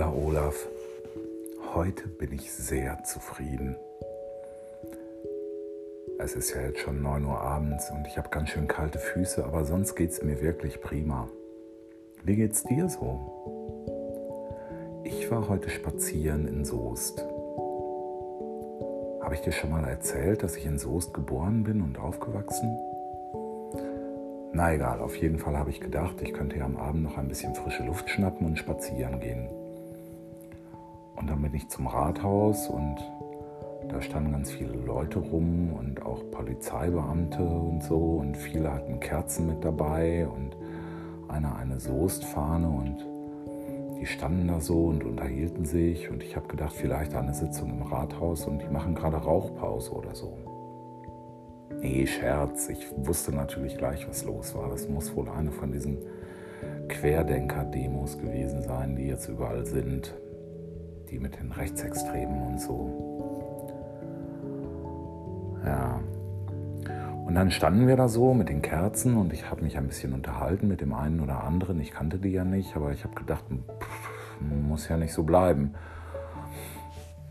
Lieber Olaf, heute bin ich sehr zufrieden. Es ist ja jetzt schon 9 Uhr abends und ich habe ganz schön kalte Füße, aber sonst geht es mir wirklich prima. Wie geht's dir so? Ich war heute spazieren in Soest. Habe ich dir schon mal erzählt, dass ich in Soest geboren bin und aufgewachsen? Na egal, auf jeden Fall habe ich gedacht, ich könnte ja am Abend noch ein bisschen frische Luft schnappen und spazieren gehen. Und dann bin ich zum Rathaus und da standen ganz viele Leute rum und auch Polizeibeamte und so und viele hatten Kerzen mit dabei und einer eine Soestfahne und die standen da so und unterhielten sich und ich habe gedacht, vielleicht eine Sitzung im Rathaus und die machen gerade Rauchpause oder so. Nee, Scherz. Ich wusste natürlich gleich, was los war. Das muss wohl eine von diesen Querdenker-Demos gewesen sein, die jetzt überall sind. Die mit den Rechtsextremen und so. Ja. Und dann standen wir da so mit den Kerzen und ich habe mich ein bisschen unterhalten mit dem einen oder anderen. Ich kannte die ja nicht, aber ich habe gedacht, pff, muss ja nicht so bleiben.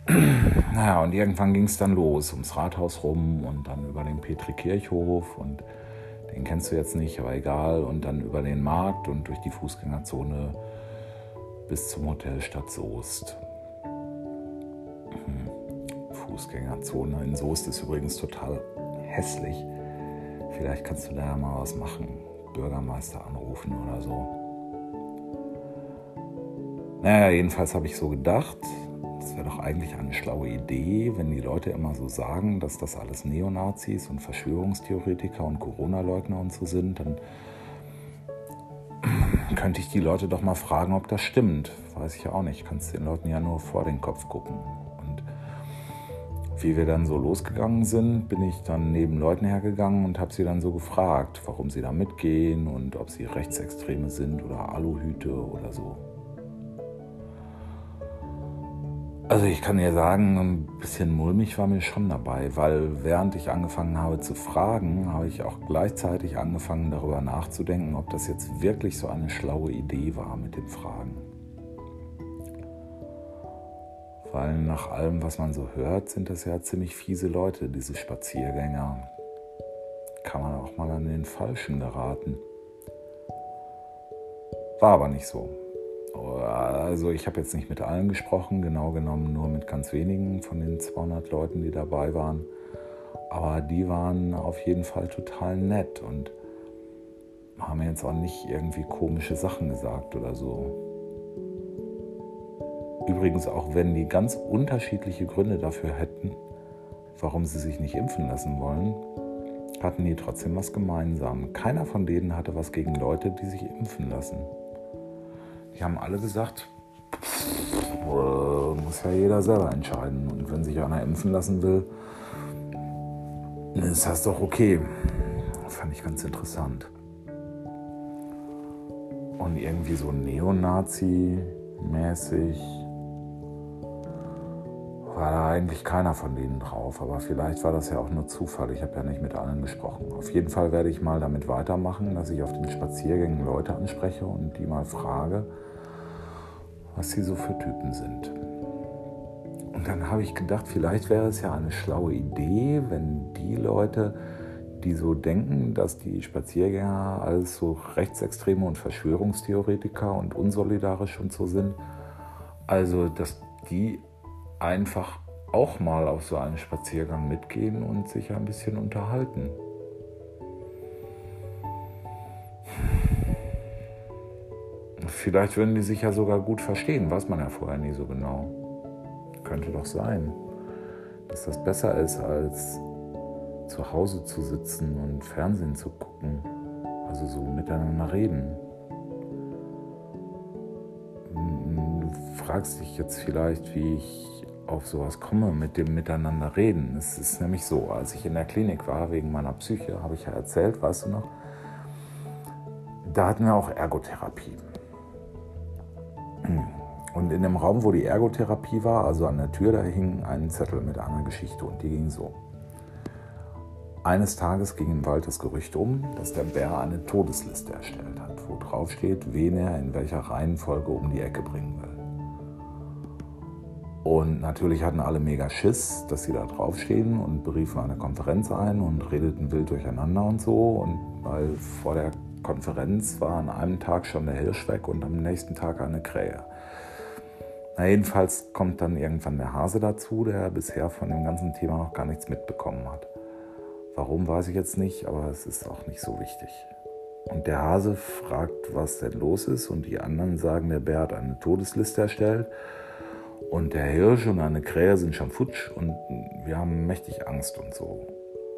Naja, und irgendwann ging es dann los, ums Rathaus rum und dann über den Petri-Kirchhof und den kennst du jetzt nicht, aber egal. Und dann über den Markt und durch die Fußgängerzone bis zum Hotel Stadt Soest. Fußgängerzone in Soest ist übrigens total hässlich. Vielleicht kannst du da ja mal was machen. Bürgermeister anrufen oder so. Naja, jedenfalls habe ich so gedacht, es wäre doch eigentlich eine schlaue Idee, wenn die Leute immer so sagen, dass das alles Neonazis und Verschwörungstheoretiker und Corona-Leugner und so sind, dann könnte ich die Leute doch mal fragen, ob das stimmt. Weiß ich ja auch nicht. Kannst den Leuten ja nur vor den Kopf gucken. Wie wir dann so losgegangen sind, bin ich dann neben Leuten hergegangen und habe sie dann so gefragt, warum sie da mitgehen und ob sie Rechtsextreme sind oder Aluhüte oder so. Also ich kann dir sagen, ein bisschen mulmig war mir schon dabei, weil während ich angefangen habe zu fragen, habe ich auch gleichzeitig angefangen darüber nachzudenken, ob das jetzt wirklich so eine schlaue Idee war mit den Fragen. Weil nach allem, was man so hört, sind das ja ziemlich fiese Leute, diese Spaziergänger. Kann man auch mal an den Falschen geraten. War aber nicht so. Also ich habe jetzt nicht mit allen gesprochen, genau genommen nur mit ganz wenigen von den 200 Leuten, die dabei waren. Aber die waren auf jeden Fall total nett und haben jetzt auch nicht irgendwie komische Sachen gesagt oder so. Übrigens auch wenn die ganz unterschiedliche Gründe dafür hätten, warum sie sich nicht impfen lassen wollen, hatten die trotzdem was gemeinsam. Keiner von denen hatte was gegen Leute, die sich impfen lassen. Die haben alle gesagt, muss ja jeder selber entscheiden. Und wenn sich einer impfen lassen will, ist das doch okay. Fand ich ganz interessant. Und irgendwie so Neonazi-mäßig war da eigentlich keiner von denen drauf. Aber vielleicht war das ja auch nur Zufall. Ich habe ja nicht mit allen gesprochen. Auf jeden Fall werde ich mal damit weitermachen, dass ich auf den Spaziergängen Leute anspreche und die mal frage, was sie so für Typen sind. Und dann habe ich gedacht, vielleicht wäre es ja eine schlaue Idee, wenn die Leute, die so denken, dass die Spaziergänger alles so Rechtsextreme und Verschwörungstheoretiker und unsolidarisch und so sind, also dass die einfach auch mal auf so einen Spaziergang mitgehen und sich ein bisschen unterhalten. Vielleicht würden die sich ja sogar gut verstehen, weiß man ja vorher nie so genau. Könnte doch sein, dass das besser ist, als zu Hause zu sitzen und Fernsehen zu gucken. Also so miteinander reden. Du fragst dich jetzt vielleicht, wie ich auf sowas komme mit dem Miteinander reden. Es ist nämlich so, als ich in der Klinik war wegen meiner Psyche, habe ich ja erzählt, weißt du noch, da hatten wir auch Ergotherapie. Und in dem Raum, wo die Ergotherapie war, also an der Tür, da hing ein Zettel mit einer Geschichte und die ging so. Eines Tages ging im Wald das Gerücht um, dass der Bär eine Todesliste erstellt hat, wo drauf steht, wen er in welcher Reihenfolge um die Ecke bringen will. Und natürlich hatten alle mega Schiss, dass sie da draufstehen und beriefen eine Konferenz ein und redeten wild durcheinander und so. Und weil vor der Konferenz war an einem Tag schon der Hirsch weg und am nächsten Tag eine Krähe. Na, jedenfalls kommt dann irgendwann der Hase dazu, der bisher von dem ganzen Thema noch gar nichts mitbekommen hat. Warum weiß ich jetzt nicht, aber es ist auch nicht so wichtig. Und der Hase fragt, was denn los ist, und die anderen sagen, der Bär hat eine Todesliste erstellt und der Hirsch und eine Krähe sind schon futsch und wir haben mächtig Angst und so.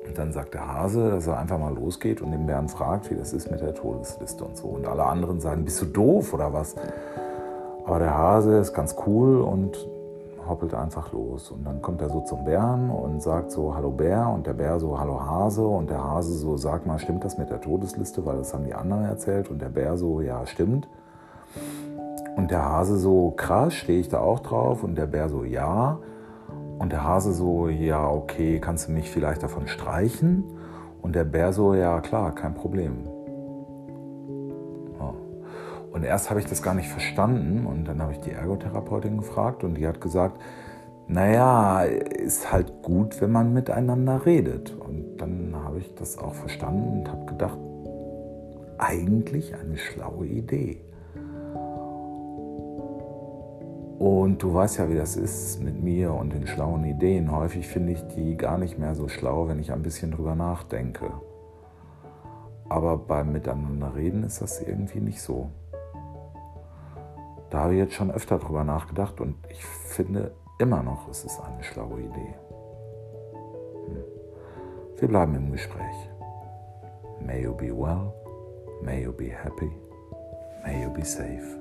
Und dann sagt der Hase, dass er einfach mal losgeht und den Bären fragt, wie das ist mit der Todesliste und so. Und alle anderen sagen, bist du doof oder was? Aber der Hase ist ganz cool und hoppelt einfach los. Und dann kommt er so zum Bären und sagt so, hallo Bär. Und der Bär so, hallo Hase. Und der Hase so, sag mal, stimmt das mit der Todesliste? Weil das haben die anderen erzählt. Und der Bär so, ja, stimmt. Und der Hase so, krass, stehe ich da auch drauf? Und der Bär so, ja. Und der Hase so, ja, okay, kannst du mich vielleicht davon streichen? Und der Bär so, ja, klar, kein Problem. Und erst habe ich das gar nicht verstanden und dann habe ich die Ergotherapeutin gefragt und die hat gesagt, naja, ist halt gut, wenn man miteinander redet. Und dann habe ich das auch verstanden und habe gedacht, eigentlich eine schlaue Idee. Und du weißt ja, wie das ist mit mir und den schlauen Ideen. Häufig finde ich die gar nicht mehr so schlau, wenn ich ein bisschen drüber nachdenke. Aber beim Miteinander reden ist das irgendwie nicht so. Da habe ich jetzt schon öfter drüber nachgedacht und ich finde immer noch, es ist eine schlaue Idee. Hm. Wir bleiben im Gespräch. May you be well, may you be happy, may you be safe.